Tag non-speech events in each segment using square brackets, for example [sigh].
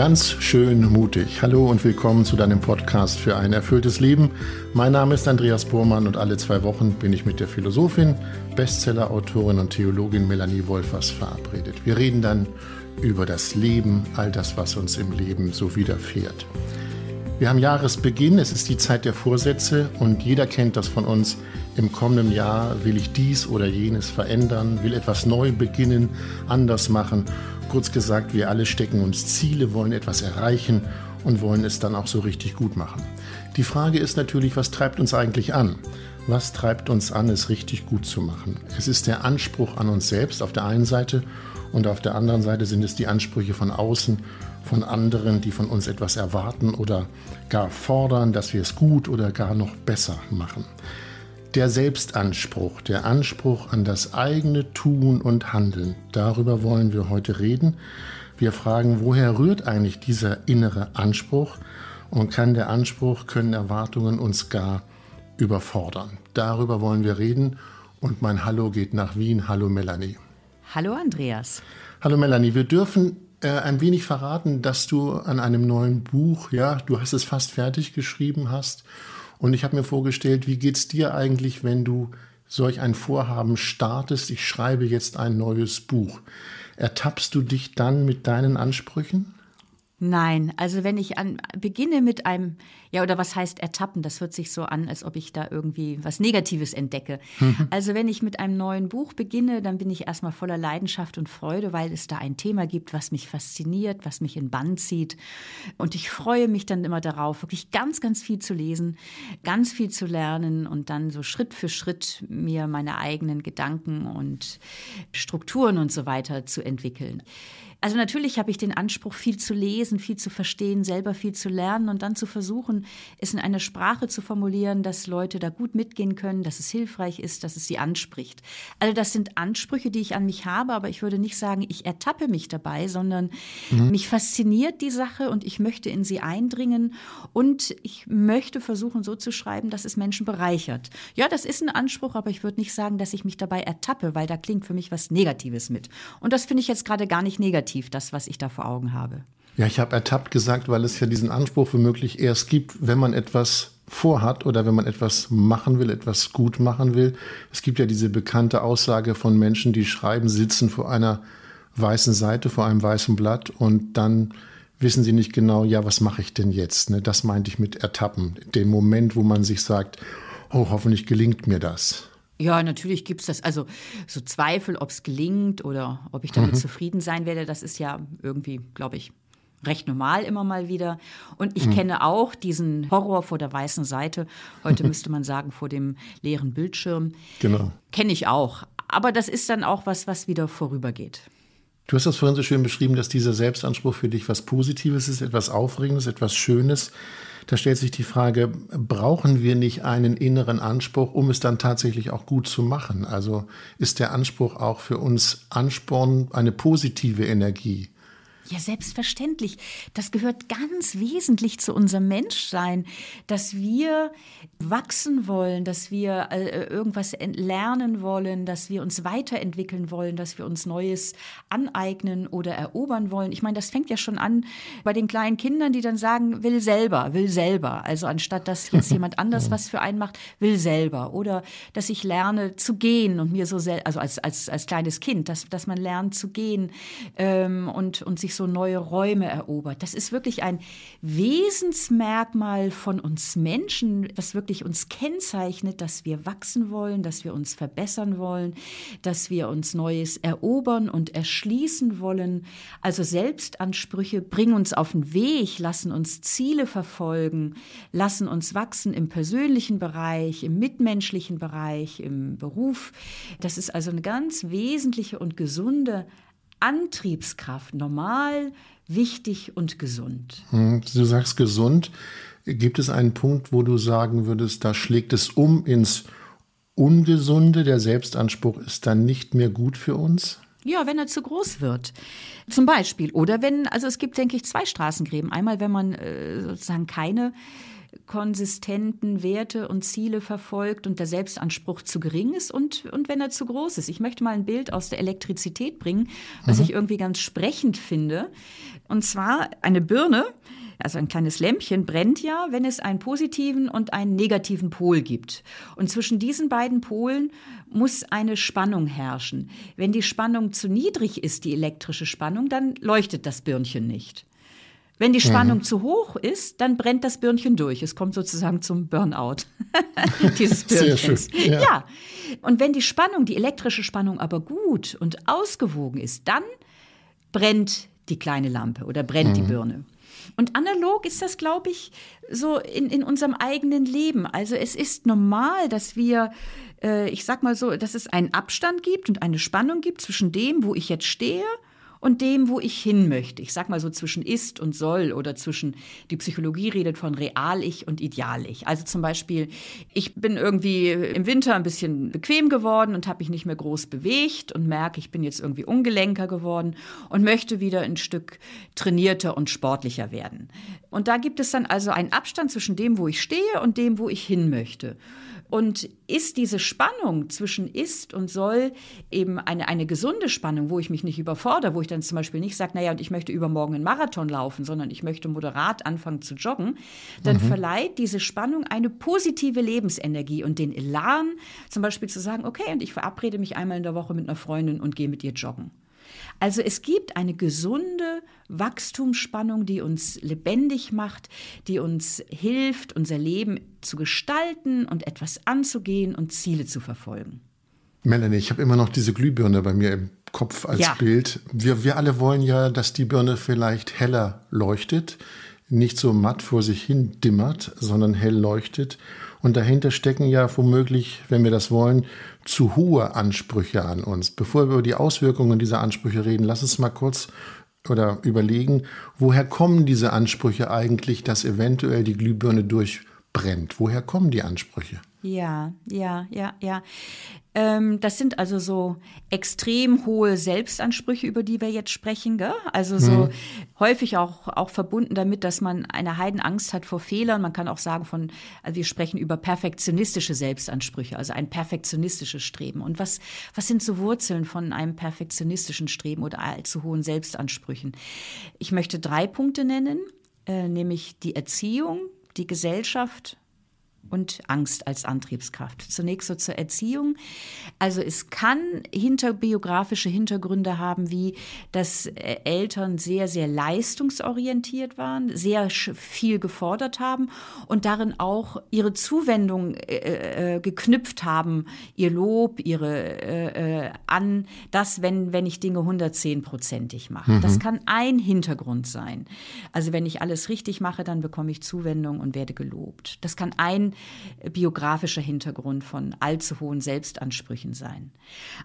Ganz schön mutig. Hallo und willkommen zu deinem Podcast für ein erfülltes Leben. Mein Name ist Andreas Bormann und alle zwei Wochen bin ich mit der Philosophin, Bestsellerautorin und Theologin Melanie Wolfers verabredet. Wir reden dann über das Leben, all das, was uns im Leben so widerfährt. Wir haben Jahresbeginn, es ist die Zeit der Vorsätze und jeder kennt das von uns. Im kommenden Jahr will ich dies oder jenes verändern, will etwas neu beginnen, anders machen Kurz gesagt, wir alle stecken uns Ziele, wollen etwas erreichen und wollen es dann auch so richtig gut machen. Die Frage ist natürlich, was treibt uns eigentlich an? Was treibt uns an, es richtig gut zu machen? Es ist der Anspruch an uns selbst auf der einen Seite und auf der anderen Seite sind es die Ansprüche von außen, von anderen, die von uns etwas erwarten oder gar fordern, dass wir es gut oder gar noch besser machen. Der Selbstanspruch, der Anspruch an das eigene Tun und Handeln, darüber wollen wir heute reden. Wir fragen, woher rührt eigentlich dieser innere Anspruch und kann der Anspruch, können Erwartungen uns gar überfordern? Darüber wollen wir reden und mein Hallo geht nach Wien. Hallo Melanie. Hallo Andreas. Hallo Melanie, wir dürfen äh, ein wenig verraten, dass du an einem neuen Buch, ja, du hast es fast fertig geschrieben hast und ich habe mir vorgestellt, wie geht es dir eigentlich, wenn du solch ein Vorhaben startest? Ich schreibe jetzt ein neues Buch. Ertappst du dich dann mit deinen Ansprüchen? Nein, also wenn ich an, beginne mit einem, ja, oder was heißt ertappen, das hört sich so an, als ob ich da irgendwie was Negatives entdecke. Mhm. Also wenn ich mit einem neuen Buch beginne, dann bin ich erstmal voller Leidenschaft und Freude, weil es da ein Thema gibt, was mich fasziniert, was mich in Bann zieht. Und ich freue mich dann immer darauf, wirklich ganz, ganz viel zu lesen, ganz viel zu lernen und dann so Schritt für Schritt mir meine eigenen Gedanken und Strukturen und so weiter zu entwickeln. Also natürlich habe ich den Anspruch, viel zu lesen, viel zu verstehen, selber viel zu lernen und dann zu versuchen, es in einer Sprache zu formulieren, dass Leute da gut mitgehen können, dass es hilfreich ist, dass es sie anspricht. Also das sind Ansprüche, die ich an mich habe, aber ich würde nicht sagen, ich ertappe mich dabei, sondern mhm. mich fasziniert die Sache und ich möchte in sie eindringen und ich möchte versuchen, so zu schreiben, dass es Menschen bereichert. Ja, das ist ein Anspruch, aber ich würde nicht sagen, dass ich mich dabei ertappe, weil da klingt für mich was Negatives mit. Und das finde ich jetzt gerade gar nicht negativ negativ, das, was ich da vor Augen habe. Ja, ich habe ertappt gesagt, weil es ja diesen Anspruch womöglich erst gibt, wenn man etwas vorhat oder wenn man etwas machen will, etwas gut machen will. Es gibt ja diese bekannte Aussage von Menschen, die schreiben, sitzen vor einer weißen Seite, vor einem weißen Blatt und dann wissen sie nicht genau, ja, was mache ich denn jetzt? Ne? Das meinte ich mit Ertappen. Den Moment, wo man sich sagt, oh, hoffentlich gelingt mir das. Ja, natürlich gibt es das. Also so Zweifel, ob es gelingt oder ob ich damit mhm. zufrieden sein werde, das ist ja irgendwie, glaube ich, recht normal immer mal wieder. Und ich mhm. kenne auch diesen Horror vor der weißen Seite. Heute müsste man sagen, vor dem leeren Bildschirm. Genau. Kenne ich auch. Aber das ist dann auch was, was wieder vorübergeht. Du hast das vorhin so schön beschrieben, dass dieser Selbstanspruch für dich was Positives ist, etwas Aufregendes, etwas Schönes. Da stellt sich die Frage, brauchen wir nicht einen inneren Anspruch, um es dann tatsächlich auch gut zu machen? Also ist der Anspruch auch für uns Ansporn, eine positive Energie? Ja, selbstverständlich. Das gehört ganz wesentlich zu unserem Menschsein, dass wir wachsen wollen, dass wir äh, irgendwas lernen wollen, dass wir uns weiterentwickeln wollen, dass wir uns Neues aneignen oder erobern wollen. Ich meine, das fängt ja schon an bei den kleinen Kindern, die dann sagen, will selber, will selber. Also anstatt dass jetzt [laughs] jemand anders was für einen macht, will selber. Oder dass ich lerne zu gehen und mir so, also als, als, als kleines Kind, dass, dass man lernt zu gehen ähm, und, und sich so so neue Räume erobert. Das ist wirklich ein Wesensmerkmal von uns Menschen, was wirklich uns kennzeichnet, dass wir wachsen wollen, dass wir uns verbessern wollen, dass wir uns Neues erobern und erschließen wollen. Also Selbstansprüche bringen uns auf den Weg, lassen uns Ziele verfolgen, lassen uns wachsen im persönlichen Bereich, im mitmenschlichen Bereich, im Beruf. Das ist also eine ganz wesentliche und gesunde Antriebskraft normal, wichtig und gesund. Hm, du sagst gesund. Gibt es einen Punkt, wo du sagen würdest, da schlägt es um ins Ungesunde, der Selbstanspruch ist dann nicht mehr gut für uns? Ja, wenn er zu groß wird. Zum Beispiel. Oder wenn, also es gibt, denke ich, zwei Straßengräben. Einmal, wenn man äh, sozusagen keine konsistenten Werte und Ziele verfolgt und der Selbstanspruch zu gering ist und, und wenn er zu groß ist. Ich möchte mal ein Bild aus der Elektrizität bringen, was mhm. ich irgendwie ganz sprechend finde. Und zwar eine Birne, also ein kleines Lämpchen brennt ja, wenn es einen positiven und einen negativen Pol gibt. Und zwischen diesen beiden Polen muss eine Spannung herrschen. Wenn die Spannung zu niedrig ist, die elektrische Spannung, dann leuchtet das Birnchen nicht. Wenn die Spannung mhm. zu hoch ist, dann brennt das Birnchen durch. Es kommt sozusagen zum Burnout [laughs] dieses Birnchens. Sehr schön. Ja. ja. Und wenn die Spannung, die elektrische Spannung aber gut und ausgewogen ist, dann brennt die kleine Lampe oder brennt mhm. die Birne. Und analog ist das, glaube ich, so in, in unserem eigenen Leben. Also es ist normal, dass wir, äh, ich sag mal so, dass es einen Abstand gibt und eine Spannung gibt zwischen dem, wo ich jetzt stehe und dem, wo ich hin möchte. Ich sag mal so zwischen ist und soll oder zwischen, die Psychologie redet von Real-Ich und Ideal-Ich. Also zum Beispiel, ich bin irgendwie im Winter ein bisschen bequem geworden und habe mich nicht mehr groß bewegt und merke, ich bin jetzt irgendwie ungelenker geworden und möchte wieder ein Stück trainierter und sportlicher werden. Und da gibt es dann also einen Abstand zwischen dem, wo ich stehe und dem, wo ich hin möchte. Und ist diese Spannung zwischen ist und soll eben eine, eine gesunde Spannung, wo ich mich nicht überfordere, wo ich dann zum Beispiel nicht sage, naja, und ich möchte übermorgen einen Marathon laufen, sondern ich möchte moderat anfangen zu joggen, dann mhm. verleiht diese Spannung eine positive Lebensenergie und den Elan, zum Beispiel zu sagen, okay, und ich verabrede mich einmal in der Woche mit einer Freundin und gehe mit ihr joggen. Also es gibt eine gesunde Wachstumsspannung, die uns lebendig macht, die uns hilft, unser Leben zu gestalten und etwas anzugehen und Ziele zu verfolgen. Melanie, ich habe immer noch diese Glühbirne bei mir im Kopf als ja. Bild. Wir, wir alle wollen ja, dass die Birne vielleicht heller leuchtet, nicht so matt vor sich hin dimmert, sondern hell leuchtet. Und dahinter stecken ja womöglich, wenn wir das wollen, zu hohe Ansprüche an uns. Bevor wir über die Auswirkungen dieser Ansprüche reden, lass uns mal kurz oder überlegen, woher kommen diese Ansprüche eigentlich, dass eventuell die Glühbirne durchbrennt? Woher kommen die Ansprüche? Ja, ja, ja, ja. Ähm, das sind also so extrem hohe Selbstansprüche, über die wir jetzt sprechen. Gell? Also so mhm. häufig auch, auch verbunden damit, dass man eine Heidenangst hat vor Fehlern. Man kann auch sagen von, also wir sprechen über perfektionistische Selbstansprüche, also ein perfektionistisches Streben. Und was, was sind so Wurzeln von einem perfektionistischen Streben oder allzu hohen Selbstansprüchen? Ich möchte drei Punkte nennen, äh, nämlich die Erziehung, die Gesellschaft und Angst als Antriebskraft. Zunächst so zur Erziehung. Also es kann hinterbiografische Hintergründe haben, wie dass äh, Eltern sehr, sehr leistungsorientiert waren, sehr viel gefordert haben und darin auch ihre Zuwendung äh, äh, geknüpft haben, ihr Lob, ihre äh, äh an das, wenn, wenn ich Dinge 110-prozentig mache. Mhm. Das kann ein Hintergrund sein. Also wenn ich alles richtig mache, dann bekomme ich Zuwendung und werde gelobt. Das kann ein biografischer Hintergrund von allzu hohen Selbstansprüchen sein.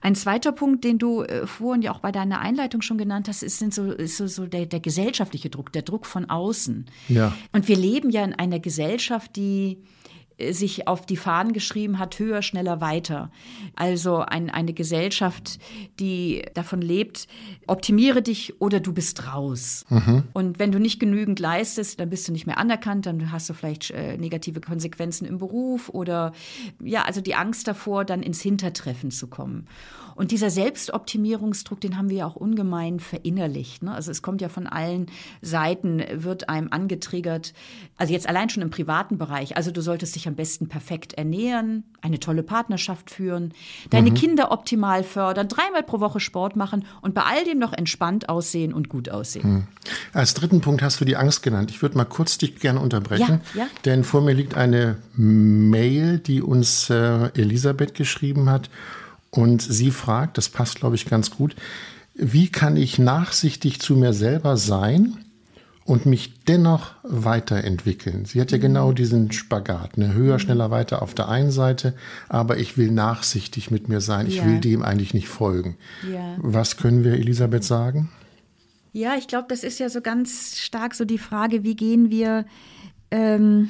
Ein zweiter Punkt, den du äh, vorhin ja auch bei deiner Einleitung schon genannt hast, ist, sind so, ist so, so der, der gesellschaftliche Druck, der Druck von außen. Ja. Und wir leben ja in einer Gesellschaft, die sich auf die Fahnen geschrieben hat, höher, schneller, weiter. Also ein, eine Gesellschaft, die davon lebt, optimiere dich oder du bist raus. Mhm. Und wenn du nicht genügend leistest, dann bist du nicht mehr anerkannt, dann hast du vielleicht äh, negative Konsequenzen im Beruf oder ja, also die Angst davor, dann ins Hintertreffen zu kommen. Und dieser Selbstoptimierungsdruck, den haben wir ja auch ungemein verinnerlicht. Ne? Also es kommt ja von allen Seiten, wird einem angetriggert. Also jetzt allein schon im privaten Bereich. Also du solltest dich am besten perfekt ernähren, eine tolle Partnerschaft führen, deine mhm. Kinder optimal fördern, dreimal pro Woche Sport machen und bei all dem noch entspannt aussehen und gut aussehen. Mhm. Als dritten Punkt hast du die Angst genannt. Ich würde mal kurz dich gerne unterbrechen, ja, ja. denn vor mir liegt eine Mail, die uns äh, Elisabeth geschrieben hat. Und sie fragt, das passt, glaube ich, ganz gut, wie kann ich nachsichtig zu mir selber sein und mich dennoch weiterentwickeln? Sie hat ja genau mhm. diesen Spagat, ne? höher, mhm. schneller, weiter auf der einen Seite, aber ich will nachsichtig mit mir sein, ich ja. will dem eigentlich nicht folgen. Ja. Was können wir Elisabeth sagen? Ja, ich glaube, das ist ja so ganz stark so die Frage, wie gehen wir ähm,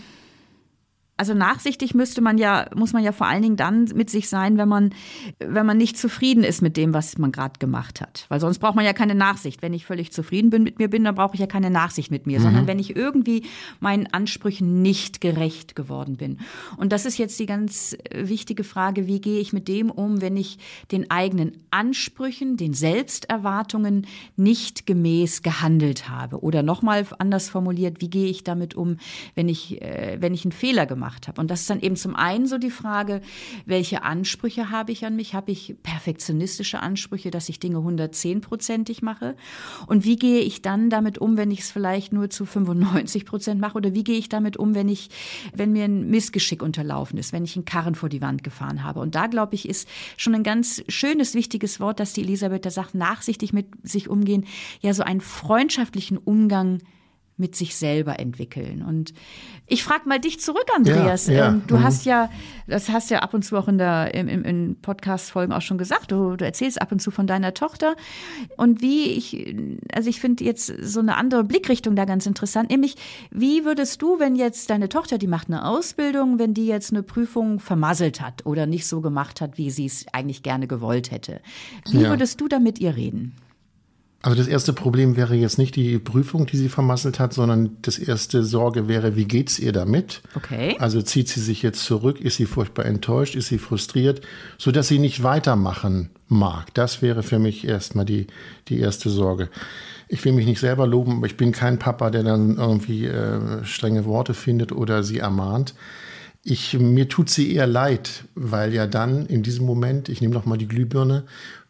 also nachsichtig müsste man ja, muss man ja vor allen Dingen dann mit sich sein, wenn man, wenn man nicht zufrieden ist mit dem, was man gerade gemacht hat. Weil sonst braucht man ja keine Nachsicht. Wenn ich völlig zufrieden bin mit mir bin, dann brauche ich ja keine Nachsicht mit mir, mhm. sondern wenn ich irgendwie meinen Ansprüchen nicht gerecht geworden bin. Und das ist jetzt die ganz wichtige Frage, wie gehe ich mit dem um, wenn ich den eigenen Ansprüchen, den Selbsterwartungen nicht gemäß gehandelt habe? Oder nochmal anders formuliert, wie gehe ich damit um, wenn ich, äh, wenn ich einen Fehler gemacht gemacht habe. Und das ist dann eben zum einen so die Frage, welche Ansprüche habe ich an mich? Habe ich perfektionistische Ansprüche, dass ich Dinge 110-prozentig mache? Und wie gehe ich dann damit um, wenn ich es vielleicht nur zu 95 Prozent mache? Oder wie gehe ich damit um, wenn ich, wenn mir ein Missgeschick unterlaufen ist, wenn ich einen Karren vor die Wand gefahren habe? Und da, glaube ich, ist schon ein ganz schönes, wichtiges Wort, dass die Elisabeth da sagt, nachsichtig mit sich umgehen, ja, so einen freundschaftlichen Umgang mit sich selber entwickeln. Und ich frage mal dich zurück, Andreas. Ja, ja. Ähm, du mhm. hast ja, das hast ja ab und zu auch in der im, in Podcast-Folgen auch schon gesagt. Du, du erzählst ab und zu von deiner Tochter und wie ich, also ich finde jetzt so eine andere Blickrichtung da ganz interessant. Nämlich, wie würdest du, wenn jetzt deine Tochter, die macht eine Ausbildung, wenn die jetzt eine Prüfung vermasselt hat oder nicht so gemacht hat, wie sie es eigentlich gerne gewollt hätte, wie ja. würdest du da mit ihr reden? Also das erste Problem wäre jetzt nicht die Prüfung, die sie vermasselt hat, sondern das erste Sorge wäre, wie geht's ihr damit? Okay. Also zieht sie sich jetzt zurück, ist sie furchtbar enttäuscht, ist sie frustriert, so dass sie nicht weitermachen mag. Das wäre für mich erstmal die, die erste Sorge. Ich will mich nicht selber loben, aber ich bin kein Papa, der dann irgendwie äh, strenge Worte findet oder sie ermahnt. Ich, mir tut sie eher leid, weil ja dann in diesem Moment, ich nehme noch mal die Glühbirne,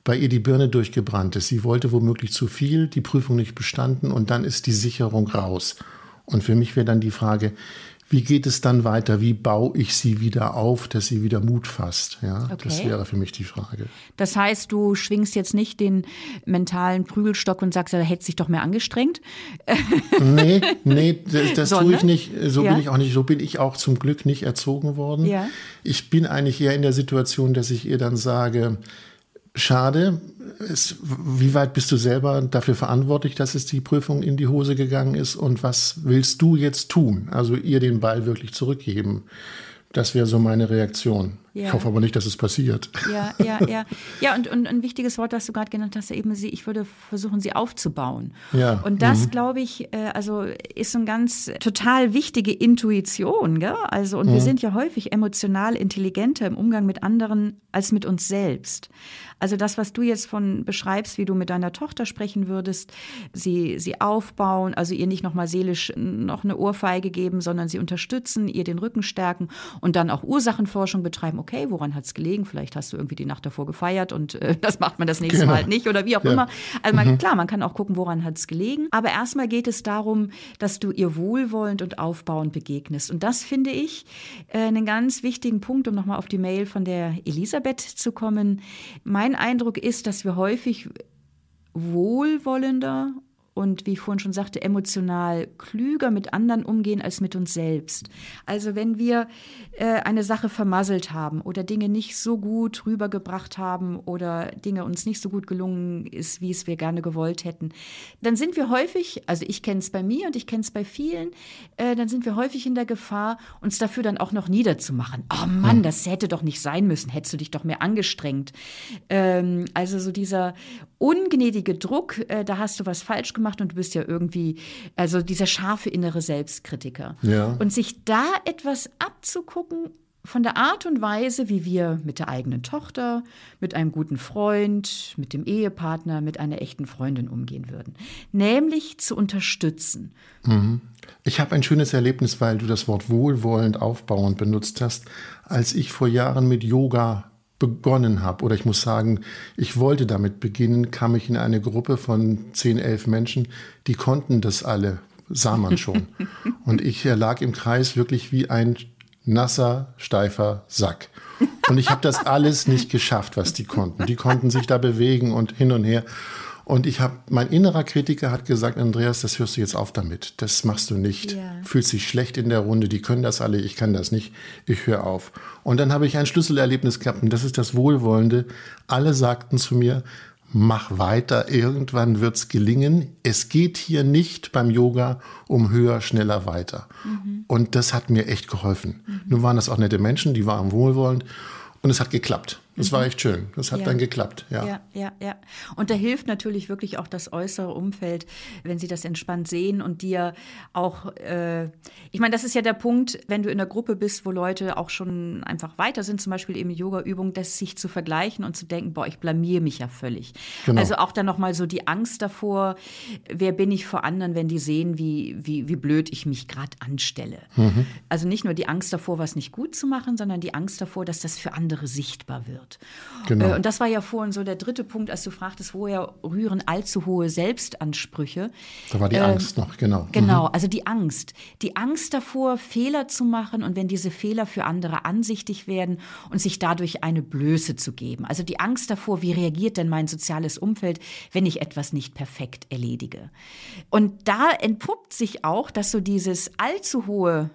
bei ihr die Birne durchgebrannt ist. Sie wollte womöglich zu viel, die Prüfung nicht bestanden und dann ist die Sicherung raus. Und für mich wäre dann die Frage, wie geht es dann weiter? Wie baue ich sie wieder auf, dass sie wieder Mut fasst? Ja, okay. das wäre für mich die Frage. Das heißt, du schwingst jetzt nicht den mentalen Prügelstock und sagst, er hätte sich doch mehr angestrengt? Nee, nee, das, das tue ich nicht. So ja. bin ich auch nicht. So bin ich auch zum Glück nicht erzogen worden. Ja. Ich bin eigentlich eher in der Situation, dass ich ihr dann sage, schade. Es, wie weit bist du selber dafür verantwortlich, dass es die Prüfung in die Hose gegangen ist? Und was willst du jetzt tun? Also ihr den Ball wirklich zurückgeben. Das wäre so meine Reaktion. Ja. Ich hoffe aber nicht, dass es passiert. Ja, ja, ja. Ja, und, und ein wichtiges Wort, das du gerade genannt hast, eben sie, ich würde versuchen, sie aufzubauen. Ja. Und das, mhm. glaube ich, äh, also ist so eine ganz total wichtige Intuition. Gell? Also, und mhm. wir sind ja häufig emotional intelligenter im Umgang mit anderen als mit uns selbst. Also das, was du jetzt von beschreibst, wie du mit deiner Tochter sprechen würdest, sie, sie aufbauen, also ihr nicht nochmal seelisch noch eine Ohrfeige geben, sondern sie unterstützen, ihr den Rücken stärken und dann auch Ursachenforschung betreiben. Okay, woran hat es gelegen? Vielleicht hast du irgendwie die Nacht davor gefeiert und äh, [laughs] das macht man das nächste genau. Mal halt nicht oder wie auch ja. immer. Also man, mhm. klar, man kann auch gucken, woran hat es gelegen. Aber erstmal geht es darum, dass du ihr wohlwollend und aufbauend begegnest. Und das finde ich äh, einen ganz wichtigen Punkt, um nochmal auf die Mail von der Elisabeth zu kommen. Mein mein Eindruck ist, dass wir häufig wohlwollender und wie ich vorhin schon sagte, emotional klüger mit anderen umgehen als mit uns selbst. Also wenn wir äh, eine Sache vermasselt haben oder Dinge nicht so gut rübergebracht haben oder Dinge uns nicht so gut gelungen ist, wie es wir gerne gewollt hätten, dann sind wir häufig, also ich kenne es bei mir und ich kenne es bei vielen, äh, dann sind wir häufig in der Gefahr, uns dafür dann auch noch niederzumachen. Oh Mann, das hätte doch nicht sein müssen, hättest du dich doch mehr angestrengt. Ähm, also so dieser ungnädige Druck, äh, da hast du was falsch gemacht und du bist ja irgendwie, also dieser scharfe innere Selbstkritiker. Ja. Und sich da etwas abzugucken von der Art und Weise, wie wir mit der eigenen Tochter, mit einem guten Freund, mit dem Ehepartner, mit einer echten Freundin umgehen würden. Nämlich zu unterstützen. Mhm. Ich habe ein schönes Erlebnis, weil du das Wort wohlwollend aufbauend benutzt hast, als ich vor Jahren mit Yoga begonnen habe, oder ich muss sagen, ich wollte damit beginnen, kam ich in eine Gruppe von 10, 11 Menschen, die konnten das alle, sah man schon. [laughs] Und ich lag im Kreis wirklich wie ein nasser, steifer Sack. Und ich habe das alles nicht geschafft, was die konnten. Die konnten sich da bewegen und hin und her. Und ich habe, mein innerer Kritiker hat gesagt, Andreas, das hörst du jetzt auf damit. Das machst du nicht. Ja. Fühlst dich schlecht in der Runde, die können das alle, ich kann das nicht. Ich höre auf. Und dann habe ich ein Schlüsselerlebnis gehabt und das ist das Wohlwollende. Alle sagten zu mir, mach weiter, irgendwann wird's gelingen. Es geht hier nicht beim Yoga um höher, schneller, weiter. Mhm. Und das hat mir echt geholfen. Mhm. Nun waren das auch nette Menschen, die waren wohlwollend und es hat geklappt. Das war echt schön. Das hat ja. dann geklappt, ja. Ja, ja, ja. Und da hilft natürlich wirklich auch das äußere Umfeld, wenn sie das entspannt sehen und dir auch, äh, ich meine, das ist ja der Punkt, wenn du in der Gruppe bist, wo Leute auch schon einfach weiter sind, zum Beispiel eben Yoga-Übung, das sich zu vergleichen und zu denken, boah, ich blamier mich ja völlig. Genau. Also auch dann nochmal so die Angst davor, wer bin ich vor anderen, wenn die sehen, wie, wie, wie blöd ich mich gerade anstelle. Mhm. Also nicht nur die Angst davor, was nicht gut zu machen, sondern die Angst davor, dass das für andere sichtbar wird wird. Genau. Äh, und das war ja vorhin so der dritte Punkt, als du fragtest, woher rühren allzu hohe Selbstansprüche. Da war die äh, Angst noch, genau. Genau, mhm. also die Angst. Die Angst davor, Fehler zu machen und wenn diese Fehler für andere ansichtig werden und sich dadurch eine Blöße zu geben. Also die Angst davor, wie reagiert denn mein soziales Umfeld, wenn ich etwas nicht perfekt erledige. Und da entpuppt sich auch, dass so dieses allzu hohe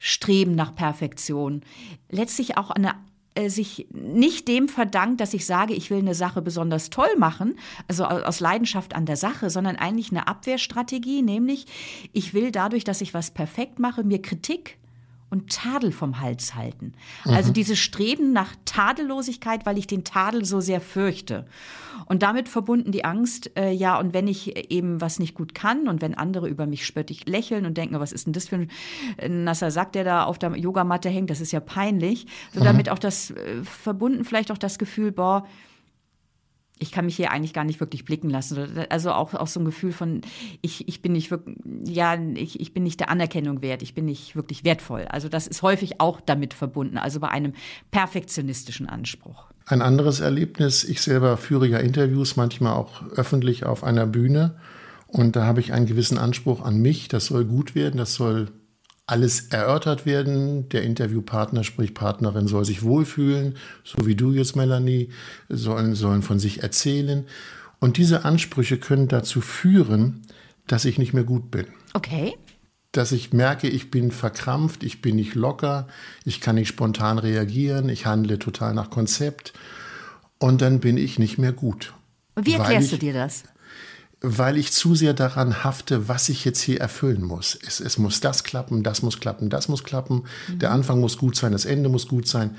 Streben nach Perfektion letztlich auch eine äh, sich nicht dem verdankt, dass ich sage, ich will eine Sache besonders toll machen, also aus Leidenschaft an der Sache, sondern eigentlich eine Abwehrstrategie, nämlich ich will dadurch, dass ich was perfekt mache, mir Kritik und Tadel vom Hals halten. Also mhm. Also dieses Streben nach Tadellosigkeit, weil ich den Tadel so sehr fürchte. Und damit verbunden die Angst, äh, ja, und wenn ich eben was nicht gut kann und wenn andere über mich spöttig lächeln und denken, was ist denn das für ein äh, nasser Sack, der da auf der Yogamatte hängt, das ist ja peinlich. So mhm. damit auch das äh, verbunden vielleicht auch das Gefühl, boah, ich kann mich hier eigentlich gar nicht wirklich blicken lassen. Also auch, auch so ein Gefühl von, ich, ich bin nicht wirklich, ja, ich, ich bin nicht der Anerkennung wert, ich bin nicht wirklich wertvoll. Also das ist häufig auch damit verbunden, also bei einem perfektionistischen Anspruch. Ein anderes Erlebnis, ich selber führe ja Interviews, manchmal auch öffentlich auf einer Bühne. Und da habe ich einen gewissen Anspruch an mich, das soll gut werden, das soll alles erörtert werden. Der Interviewpartner, sprich Partnerin, soll sich wohlfühlen, so wie du jetzt, Melanie, sollen, sollen von sich erzählen. Und diese Ansprüche können dazu führen, dass ich nicht mehr gut bin. Okay. Dass ich merke, ich bin verkrampft, ich bin nicht locker, ich kann nicht spontan reagieren, ich handle total nach Konzept. Und dann bin ich nicht mehr gut. Wie erklärst ich, du dir das? Weil ich zu sehr daran hafte, was ich jetzt hier erfüllen muss. Es, es muss das klappen, das muss klappen, das muss klappen. Mhm. Der Anfang muss gut sein, das Ende muss gut sein.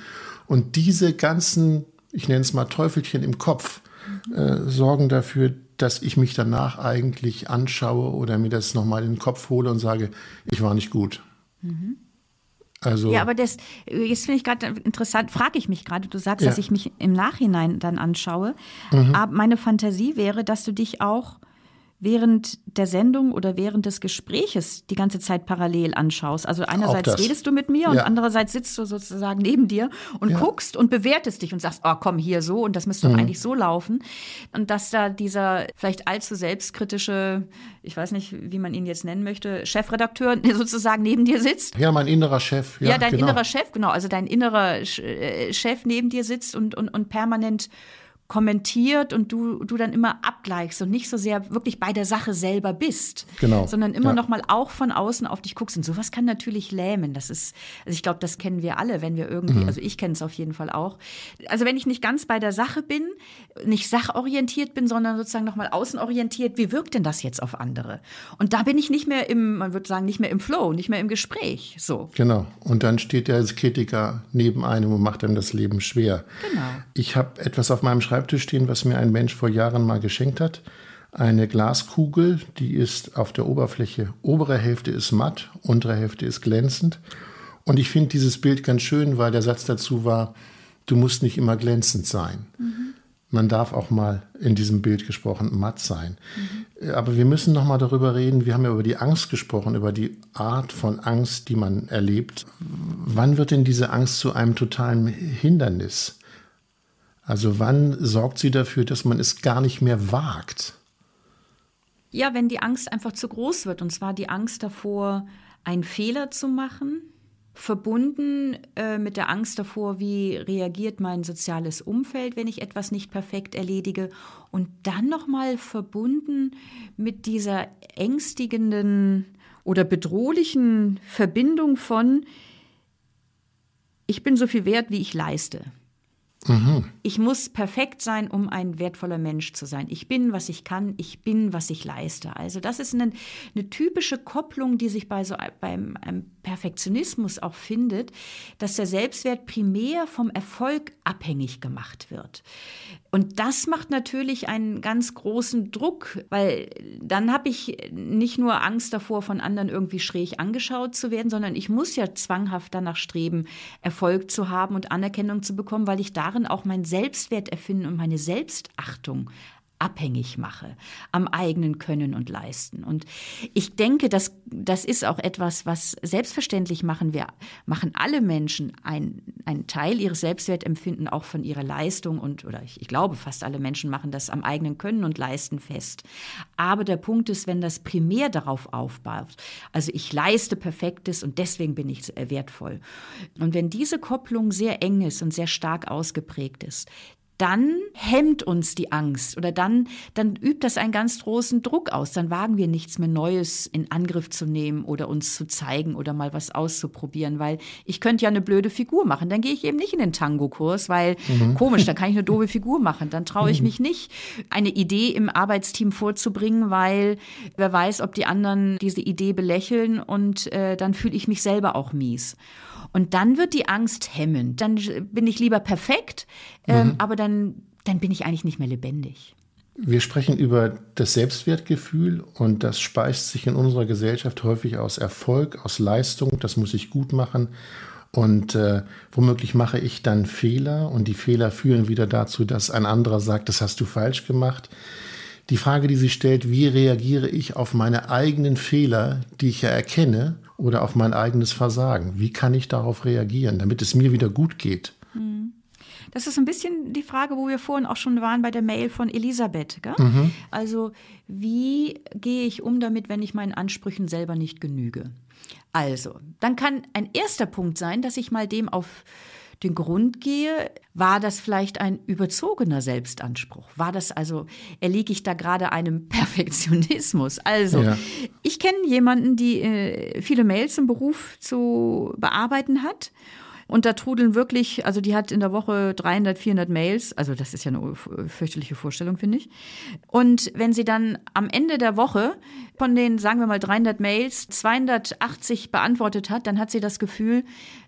Und diese ganzen, ich nenne es mal Teufelchen im Kopf, mhm. äh, sorgen dafür, dass ich mich danach eigentlich anschaue oder mir das nochmal in den Kopf hole und sage, ich war nicht gut. Mhm. Also, ja, aber das, jetzt finde ich gerade interessant, frage ich mich gerade, du sagst, ja. dass ich mich im Nachhinein dann anschaue. Mhm. Aber meine Fantasie wäre, dass du dich auch während der Sendung oder während des Gespräches die ganze Zeit parallel anschaust. Also einerseits redest du mit mir ja. und andererseits sitzt du sozusagen neben dir und ja. guckst und bewertest dich und sagst, oh komm, hier so und das müsste mhm. doch eigentlich so laufen. Und dass da dieser vielleicht allzu selbstkritische, ich weiß nicht, wie man ihn jetzt nennen möchte, Chefredakteur [laughs] sozusagen neben dir sitzt. Ja, mein innerer Chef. Ja, ja dein genau. innerer Chef, genau. Also dein innerer äh, Chef neben dir sitzt und, und, und permanent kommentiert und du, du dann immer abgleichst und nicht so sehr wirklich bei der Sache selber bist. Genau. Sondern immer ja. noch mal auch von außen auf dich guckst. Und sowas kann natürlich lähmen. Das ist, also ich glaube, das kennen wir alle, wenn wir irgendwie, mhm. also ich kenne es auf jeden Fall auch. Also wenn ich nicht ganz bei der Sache bin, nicht sachorientiert bin, sondern sozusagen noch mal außenorientiert, wie wirkt denn das jetzt auf andere? Und da bin ich nicht mehr im, man würde sagen, nicht mehr im Flow, nicht mehr im Gespräch. So. Genau. Und dann steht der Kritiker neben einem und macht einem das Leben schwer. Genau. Ich habe etwas auf meinem Schreibtisch Schreibtisch stehen, was mir ein Mensch vor Jahren mal geschenkt hat. Eine Glaskugel, die ist auf der Oberfläche, obere Hälfte ist matt, untere Hälfte ist glänzend. Und ich finde dieses Bild ganz schön, weil der Satz dazu war, du musst nicht immer glänzend sein. Mhm. Man darf auch mal in diesem Bild gesprochen matt sein. Mhm. Aber wir müssen noch mal darüber reden. Wir haben ja über die Angst gesprochen, über die Art von Angst, die man erlebt. Wann wird denn diese Angst zu einem totalen Hindernis? Also wann sorgt sie dafür, dass man es gar nicht mehr wagt? Ja, wenn die Angst einfach zu groß wird, und zwar die Angst davor, einen Fehler zu machen, verbunden äh, mit der Angst davor, wie reagiert mein soziales Umfeld, wenn ich etwas nicht perfekt erledige, und dann nochmal verbunden mit dieser ängstigenden oder bedrohlichen Verbindung von, ich bin so viel wert, wie ich leiste. Mhm. Ich muss perfekt sein, um ein wertvoller Mensch zu sein. Ich bin, was ich kann, ich bin, was ich leiste. Also das ist eine, eine typische Kopplung, die sich bei so beim Perfektionismus auch findet, dass der Selbstwert primär vom Erfolg abhängig gemacht wird. Und das macht natürlich einen ganz großen Druck, weil dann habe ich nicht nur Angst davor, von anderen irgendwie schräg angeschaut zu werden, sondern ich muss ja zwanghaft danach streben, Erfolg zu haben und Anerkennung zu bekommen, weil ich darin auch mein Selbstwert erfinden und meine Selbstachtung abhängig mache am eigenen Können und Leisten. Und ich denke, dass das ist auch etwas, was selbstverständlich machen wir, machen alle Menschen ein, einen Teil ihres Selbstwertempfinden auch von ihrer Leistung und, oder ich, ich glaube, fast alle Menschen machen das am eigenen Können und Leisten fest. Aber der Punkt ist, wenn das primär darauf aufbaut, also ich leiste Perfektes und deswegen bin ich wertvoll. Und wenn diese Kopplung sehr eng ist und sehr stark ausgeprägt ist, dann hemmt uns die Angst oder dann, dann übt das einen ganz großen Druck aus. Dann wagen wir nichts mehr Neues in Angriff zu nehmen oder uns zu zeigen oder mal was auszuprobieren, weil ich könnte ja eine blöde Figur machen. Dann gehe ich eben nicht in den Tango-Kurs, weil mhm. komisch, da kann ich eine [laughs] doofe Figur machen. Dann traue ich mhm. mich nicht, eine Idee im Arbeitsteam vorzubringen, weil wer weiß, ob die anderen diese Idee belächeln und äh, dann fühle ich mich selber auch mies. Und dann wird die Angst hemmend. Dann bin ich lieber perfekt, ähm, mhm. aber dann, dann bin ich eigentlich nicht mehr lebendig. Wir sprechen über das Selbstwertgefühl und das speist sich in unserer Gesellschaft häufig aus Erfolg, aus Leistung. Das muss ich gut machen. Und äh, womöglich mache ich dann Fehler und die Fehler führen wieder dazu, dass ein anderer sagt, das hast du falsch gemacht. Die Frage, die sie stellt, wie reagiere ich auf meine eigenen Fehler, die ich ja erkenne oder auf mein eigenes Versagen? Wie kann ich darauf reagieren, damit es mir wieder gut geht? Hm. Das ist ein bisschen die Frage, wo wir vorhin auch schon waren bei der Mail von Elisabeth. Mhm. Also wie gehe ich um damit, wenn ich meinen Ansprüchen selber nicht genüge? Also, dann kann ein erster Punkt sein, dass ich mal dem auf den Grund gehe, war das vielleicht ein überzogener Selbstanspruch? War das also, erliege ich da gerade einem [laughs] Perfektionismus? Also, ja. ich kenne jemanden, die äh, viele Mails im Beruf zu bearbeiten hat. Und da trudeln wirklich, also die hat in der Woche 300, 400 Mails. Also das ist ja eine fürchterliche Vorstellung, finde ich. Und wenn sie dann am Ende der Woche von den, sagen wir mal, 300 Mails 280 beantwortet hat, dann hat sie das Gefühl,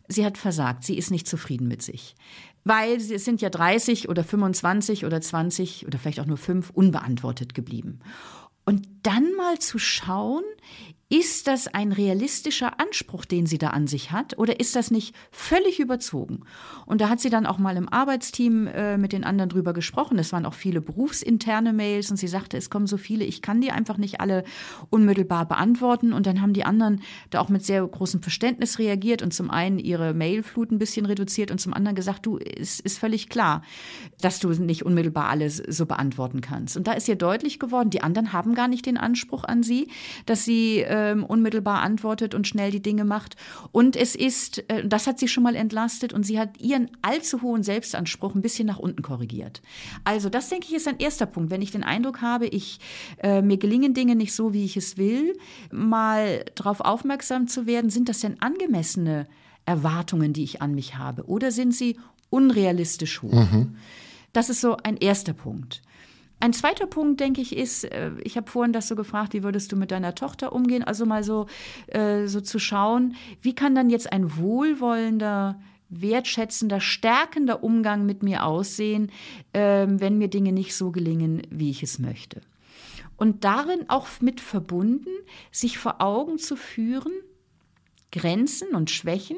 sie hat versagt, sie ist nicht zufrieden mit sich. Weil es sind ja 30 oder 25 oder 20 oder vielleicht auch nur fünf unbeantwortet geblieben. Und dann mal zu schauen, ist das ein realistischer Anspruch, den sie da an sich hat, oder ist das nicht völlig überzogen? Und da hat sie dann auch mal im Arbeitsteam äh, mit den anderen drüber gesprochen. Es waren auch viele berufsinterne Mails und sie sagte, es kommen so viele, ich kann die einfach nicht alle unmittelbar beantworten. Und dann haben die anderen da auch mit sehr großem Verständnis reagiert und zum einen ihre Mailflut ein bisschen reduziert und zum anderen gesagt, du, es ist völlig klar, dass du nicht unmittelbar alles so beantworten kannst. Und da ist ihr deutlich geworden, die anderen haben gar nicht den Anspruch an sie, dass sie äh, ähm, unmittelbar antwortet und schnell die Dinge macht. Und es ist, äh, das hat sie schon mal entlastet und sie hat ihren allzu hohen Selbstanspruch ein bisschen nach unten korrigiert. Also das denke ich ist ein erster Punkt. Wenn ich den Eindruck habe, ich äh, mir gelingen Dinge nicht so, wie ich es will, mal darauf aufmerksam zu werden, sind das denn angemessene Erwartungen, die ich an mich habe, oder sind sie unrealistisch hoch? Mhm. Das ist so ein erster Punkt. Ein zweiter Punkt, denke ich, ist, äh, ich habe vorhin das so gefragt, wie würdest du mit deiner Tochter umgehen? Also mal so, äh, so zu schauen, wie kann dann jetzt ein wohlwollender, wertschätzender, stärkender Umgang mit mir aussehen, ähm, wenn mir Dinge nicht so gelingen, wie ich es möchte. Und darin auch mit verbunden, sich vor Augen zu führen, Grenzen und Schwächen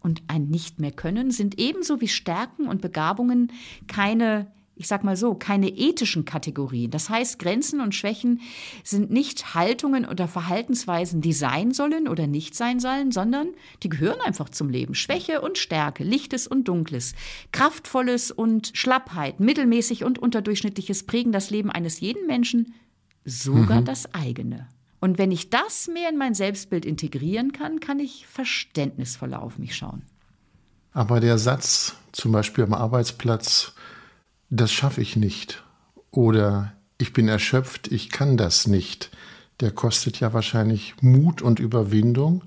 und ein Nicht mehr können sind ebenso wie Stärken und Begabungen keine ich sag mal so, keine ethischen Kategorien. Das heißt, Grenzen und Schwächen sind nicht Haltungen oder Verhaltensweisen, die sein sollen oder nicht sein sollen, sondern die gehören einfach zum Leben. Schwäche und Stärke, Lichtes und Dunkles, Kraftvolles und Schlappheit, mittelmäßig und unterdurchschnittliches prägen das Leben eines jeden Menschen, sogar mhm. das eigene. Und wenn ich das mehr in mein Selbstbild integrieren kann, kann ich verständnisvoller auf mich schauen. Aber der Satz, zum Beispiel am Arbeitsplatz, das schaffe ich nicht oder ich bin erschöpft, ich kann das nicht, der kostet ja wahrscheinlich Mut und Überwindung.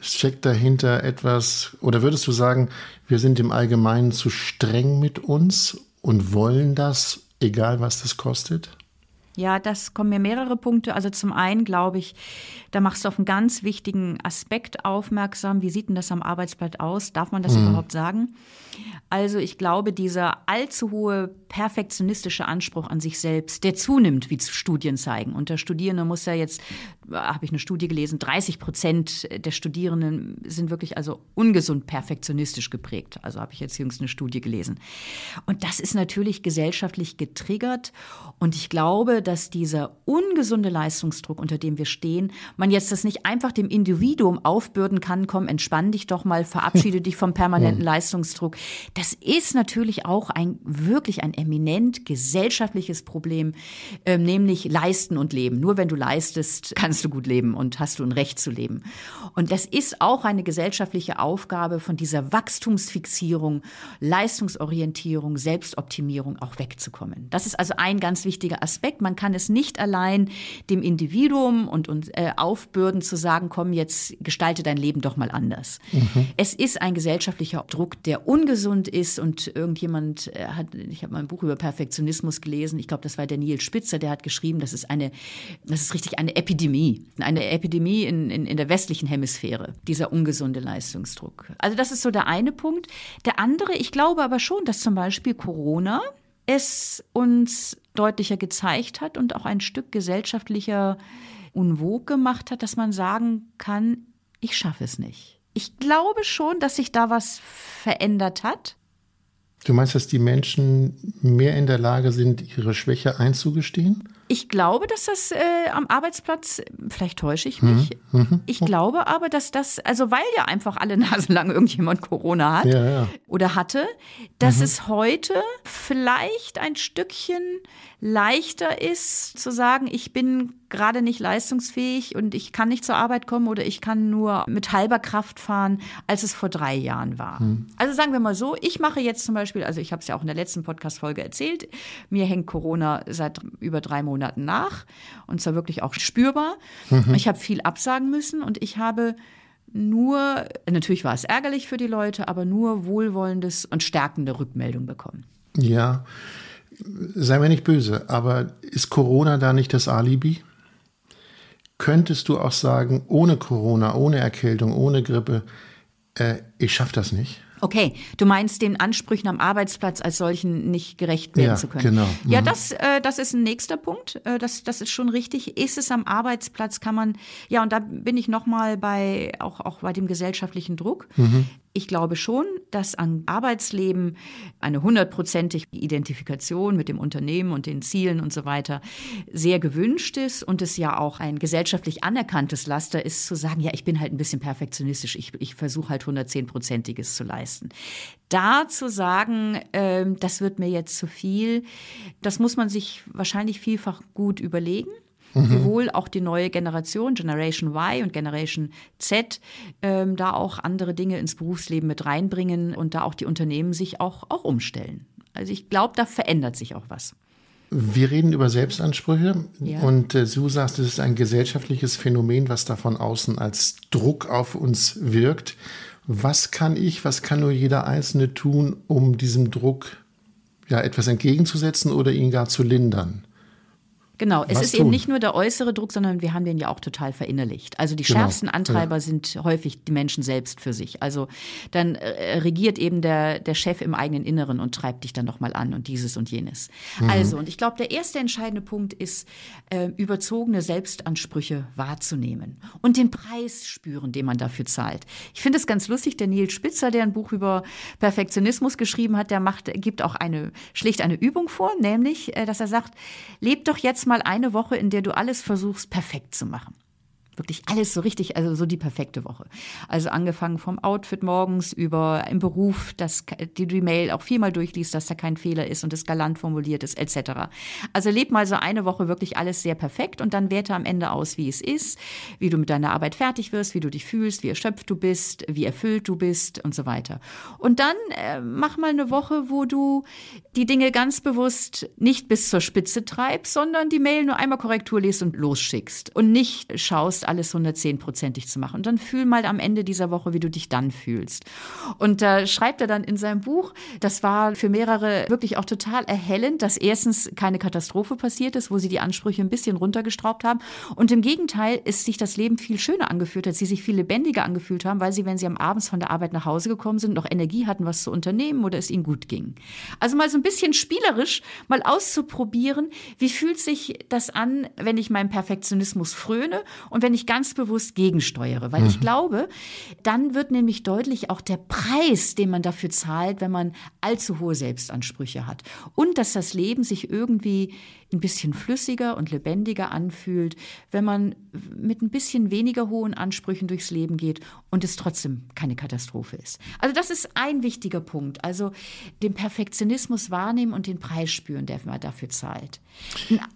Steckt dahinter etwas, oder würdest du sagen, wir sind im Allgemeinen zu streng mit uns und wollen das, egal was das kostet? Ja, das kommen mir mehrere Punkte. Also zum einen glaube ich, da machst du auf einen ganz wichtigen Aspekt aufmerksam. Wie sieht denn das am Arbeitsblatt aus? Darf man das mhm. überhaupt sagen? Also ich glaube, dieser allzu hohe perfektionistische Anspruch an sich selbst, der zunimmt, wie Studien zeigen. Und der Studierende muss ja jetzt, habe ich eine Studie gelesen, 30 Prozent der Studierenden sind wirklich also ungesund perfektionistisch geprägt. Also habe ich jetzt jüngst eine Studie gelesen. Und das ist natürlich gesellschaftlich getriggert. Und ich glaube, dass dieser ungesunde Leistungsdruck, unter dem wir stehen, man jetzt das nicht einfach dem Individuum aufbürden kann, komm, entspann dich doch mal, verabschiede [laughs] dich vom permanenten Leistungsdruck. Das ist natürlich auch ein wirklich ein eminent gesellschaftliches Problem, äh, nämlich leisten und leben. Nur wenn du leistest, kannst du gut leben und hast du ein Recht zu leben. Und das ist auch eine gesellschaftliche Aufgabe von dieser Wachstumsfixierung, Leistungsorientierung, Selbstoptimierung auch wegzukommen. Das ist also ein ganz wichtiger Aspekt. Man kann es nicht allein dem Individuum und, und äh, aufbürden zu sagen, komm, jetzt gestalte dein Leben doch mal anders. Mhm. Es ist ein gesellschaftlicher Druck, der ungesund ist und irgendjemand äh, hat, ich habe mal ein Buch über Perfektionismus gelesen, ich glaube, das war der Nils Spitzer, der hat geschrieben, das ist eine, das ist richtig eine Epidemie, eine Epidemie in, in, in der westlichen Hemisphäre, dieser ungesunde Leistungsdruck. Also das ist so der eine Punkt. Der andere, ich glaube aber schon, dass zum Beispiel Corona es uns deutlicher gezeigt hat und auch ein Stück gesellschaftlicher Unwog gemacht hat, dass man sagen kann, ich schaffe es nicht. Ich glaube schon, dass sich da was verändert hat. Du meinst, dass die Menschen mehr in der Lage sind, ihre Schwäche einzugestehen? Ich glaube, dass das äh, am Arbeitsplatz, vielleicht täusche ich mich, mhm. ich glaube aber, dass das, also weil ja einfach alle [laughs] Nase lang irgendjemand Corona hat ja, ja. oder hatte, dass mhm. es heute vielleicht ein Stückchen leichter ist zu sagen, ich bin gerade nicht leistungsfähig und ich kann nicht zur Arbeit kommen oder ich kann nur mit halber Kraft fahren, als es vor drei Jahren war. Mhm. Also sagen wir mal so, ich mache jetzt zum Beispiel, also ich habe es ja auch in der letzten Podcast-Folge erzählt, mir hängt Corona seit über drei Monaten Monaten nach und zwar wirklich auch spürbar. Mhm. Ich habe viel absagen müssen und ich habe nur, natürlich war es ärgerlich für die Leute, aber nur wohlwollendes und stärkende Rückmeldung bekommen. Ja, sei mir nicht böse, aber ist Corona da nicht das Alibi? Könntest du auch sagen, ohne Corona, ohne Erkältung, ohne Grippe, äh, ich schaffe das nicht? Okay, du meinst den Ansprüchen am Arbeitsplatz als solchen nicht gerecht werden ja, zu können. Genau. Mhm. Ja, das, äh, das ist ein nächster Punkt. Äh, das, das ist schon richtig. Ist es am Arbeitsplatz, kann man, ja, und da bin ich nochmal bei, auch, auch bei dem gesellschaftlichen Druck. Mhm. Ich glaube schon, dass am Arbeitsleben eine hundertprozentige Identifikation mit dem Unternehmen und den Zielen und so weiter sehr gewünscht ist und es ja auch ein gesellschaftlich anerkanntes Laster ist, zu sagen, ja, ich bin halt ein bisschen perfektionistisch, ich, ich versuche halt 110-prozentiges zu leisten. Da zu sagen, äh, das wird mir jetzt zu viel, das muss man sich wahrscheinlich vielfach gut überlegen mhm. wohl auch die neue Generation, Generation Y und Generation Z, ähm, da auch andere Dinge ins Berufsleben mit reinbringen und da auch die Unternehmen sich auch, auch umstellen. Also ich glaube, da verändert sich auch was. Wir reden über Selbstansprüche ja. und äh, du sagst, es ist ein gesellschaftliches Phänomen, was da von außen als Druck auf uns wirkt. Was kann ich, was kann nur jeder Einzelne tun, um diesem Druck ja etwas entgegenzusetzen oder ihn gar zu lindern? Genau, es ist tun? eben nicht nur der äußere Druck, sondern wir haben den ja auch total verinnerlicht. Also die genau. schärfsten Antreiber ja. sind häufig die Menschen selbst für sich. Also dann äh, regiert eben der, der Chef im eigenen Inneren und treibt dich dann nochmal an und dieses und jenes. Mhm. Also, und ich glaube, der erste entscheidende Punkt ist, äh, überzogene Selbstansprüche wahrzunehmen und den Preis spüren, den man dafür zahlt. Ich finde es ganz lustig, der Nils Spitzer, der ein Buch über Perfektionismus geschrieben hat, der macht, gibt auch eine, schlicht eine Übung vor, nämlich, äh, dass er sagt, lebt doch jetzt mal mal eine Woche, in der du alles versuchst, perfekt zu machen. Wirklich alles so richtig, also so die perfekte Woche. Also angefangen vom Outfit morgens über im Beruf, dass die, die Mail auch viermal durchliest, dass da kein Fehler ist und es galant formuliert ist, etc. Also leb mal so eine Woche wirklich alles sehr perfekt und dann werte am Ende aus, wie es ist, wie du mit deiner Arbeit fertig wirst, wie du dich fühlst, wie erschöpft du bist, wie erfüllt du bist und so weiter. Und dann äh, mach mal eine Woche, wo du die Dinge ganz bewusst nicht bis zur Spitze treibst, sondern die Mail nur einmal Korrektur liest und losschickst und nicht schaust, traust, alles 110-prozentig zu machen. Und dann fühl mal am Ende dieser Woche, wie du dich dann fühlst. Und da schreibt er dann in seinem Buch, das war für mehrere wirklich auch total erhellend, dass erstens keine Katastrophe passiert ist, wo sie die Ansprüche ein bisschen runtergestraubt haben. Und im Gegenteil ist sich das Leben viel schöner angefühlt, als sie sich viel lebendiger angefühlt haben, weil sie, wenn sie am Abend von der Arbeit nach Hause gekommen sind, noch Energie hatten, was zu unternehmen oder es ihnen gut ging. Also mal so ein bisschen spielerisch mal auszuprobieren, wie fühlt sich das an, wenn ich meinem Perfektionismus fröne und wenn ich ganz bewusst gegensteuere. Weil mhm. ich glaube, dann wird nämlich deutlich auch der Preis, den man dafür zahlt, wenn man allzu hohe Selbstansprüche hat. Und dass das Leben sich irgendwie ein bisschen flüssiger und lebendiger anfühlt, wenn man mit ein bisschen weniger hohen Ansprüchen durchs Leben geht und es trotzdem keine Katastrophe ist. Also das ist ein wichtiger Punkt. Also den Perfektionismus wahrnehmen und den Preis spüren, der man dafür zahlt.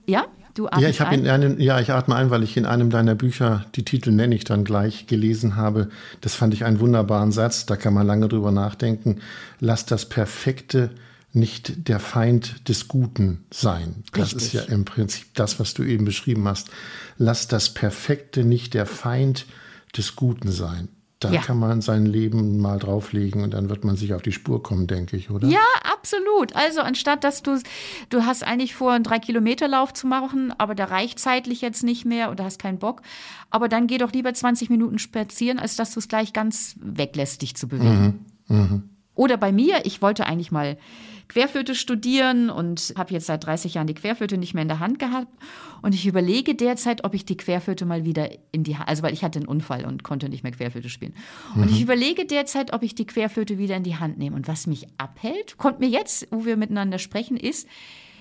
Ja? Du ja, ich ein? in einem, ja, ich atme ein, weil ich in einem deiner Bücher, die Titel nenne ich dann gleich, gelesen habe. Das fand ich einen wunderbaren Satz, da kann man lange drüber nachdenken. Lass das Perfekte nicht der Feind des Guten sein. Das Richtig. ist ja im Prinzip das, was du eben beschrieben hast. Lass das Perfekte nicht der Feind des Guten sein. Da ja. kann man sein Leben mal drauflegen und dann wird man sich auf die Spur kommen, denke ich, oder? Ja, absolut. Also anstatt dass du, du hast eigentlich vor, einen Drei-Kilometer-Lauf zu machen, aber der reicht zeitlich jetzt nicht mehr oder hast keinen Bock. Aber dann geh doch lieber 20 Minuten spazieren, als dass du es gleich ganz weglässt, dich zu bewegen. Mhm. Mhm. Oder bei mir, ich wollte eigentlich mal Querflöte studieren und habe jetzt seit 30 Jahren die Querflöte nicht mehr in der Hand gehabt. Und ich überlege derzeit, ob ich die Querflöte mal wieder in die Hand, also weil ich hatte einen Unfall und konnte nicht mehr Querflöte spielen. Und mhm. ich überlege derzeit, ob ich die Querflöte wieder in die Hand nehme. Und was mich abhält, kommt mir jetzt, wo wir miteinander sprechen, ist,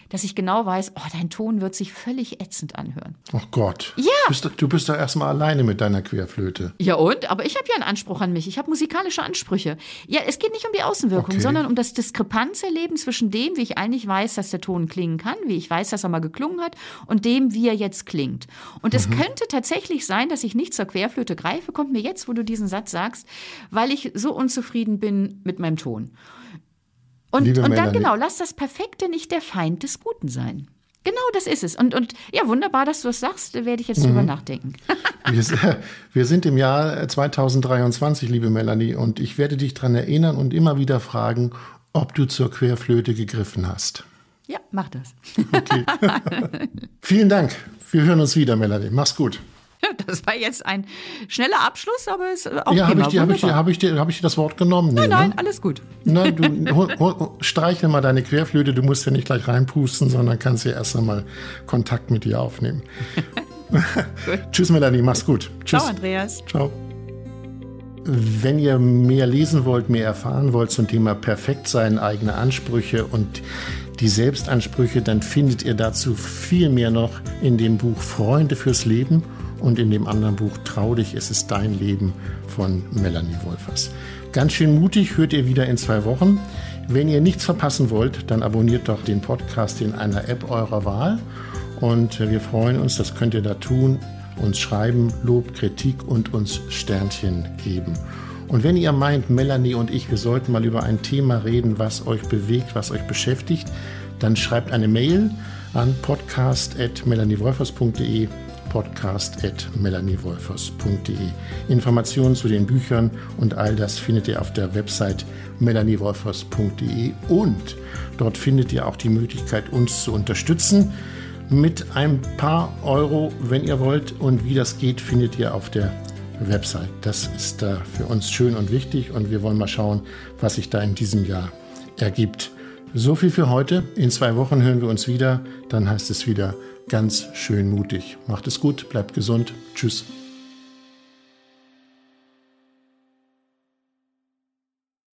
dass ich genau weiß, oh, dein Ton wird sich völlig ätzend anhören. Oh Gott. Ja. Du bist, du bist da erstmal alleine mit deiner Querflöte. Ja und? Aber ich habe ja einen Anspruch an mich. Ich habe musikalische Ansprüche. Ja, es geht nicht um die Außenwirkung, okay. sondern um das Diskrepanzerleben zwischen dem, wie ich eigentlich weiß, dass der Ton klingen kann, wie ich weiß, dass er mal geklungen hat, und dem, wie er jetzt klingt. Und es mhm. könnte tatsächlich sein, dass ich nicht zur Querflöte greife, kommt mir jetzt, wo du diesen Satz sagst, weil ich so unzufrieden bin mit meinem Ton. Und, und dann genau, lass das Perfekte nicht der Feind des Guten sein. Genau, das ist es. Und, und ja, wunderbar, dass du das sagst, da werde ich jetzt mhm. drüber nachdenken. [laughs] wir, [laughs] wir, sind im Jahr 2023, liebe Melanie, und ich werde dich daran erinnern und immer wieder fragen, ob du zur Querflöte gegriffen hast. Ja, mach das. Okay. [laughs] Vielen Dank. Wir hören uns wieder, Melanie. Mach's gut. [laughs] Das war jetzt ein schneller Abschluss, aber es ist auch Ja, habe ich, dir, hab ich, hab ich, dir, hab ich dir das Wort genommen? Nein, nee, nein, ne? alles gut. Nein, du hol, hol, streichel mal deine Querflöte, du musst ja nicht gleich reinpusten, sondern kannst ja erst einmal Kontakt mit dir aufnehmen. [laughs] [laughs] Tschüss, Melanie, mach's gut. Tschüss. Ciao, Andreas. Ciao. Wenn ihr mehr lesen wollt, mehr erfahren wollt zum Thema Perfektsein, eigene Ansprüche und die Selbstansprüche, dann findet ihr dazu viel mehr noch in dem Buch Freunde fürs Leben und in dem anderen Buch Trau dich, es ist dein Leben von Melanie Wolfers. Ganz schön mutig hört ihr wieder in zwei Wochen. Wenn ihr nichts verpassen wollt, dann abonniert doch den Podcast in einer App eurer Wahl. Und wir freuen uns, das könnt ihr da tun, uns schreiben, Lob, Kritik und uns Sternchen geben. Und wenn ihr meint, Melanie und ich, wir sollten mal über ein Thema reden, was euch bewegt, was euch beschäftigt, dann schreibt eine Mail an podcast.melaniewolfers.de podcast.melaniewolfers.de. Informationen zu den Büchern und all das findet ihr auf der Website melaniewolfers.de und dort findet ihr auch die Möglichkeit, uns zu unterstützen mit ein paar Euro, wenn ihr wollt. Und wie das geht, findet ihr auf der Website. Das ist da für uns schön und wichtig und wir wollen mal schauen, was sich da in diesem Jahr ergibt. So viel für heute. In zwei Wochen hören wir uns wieder. Dann heißt es wieder ganz schön mutig. Macht es gut, bleibt gesund. Tschüss.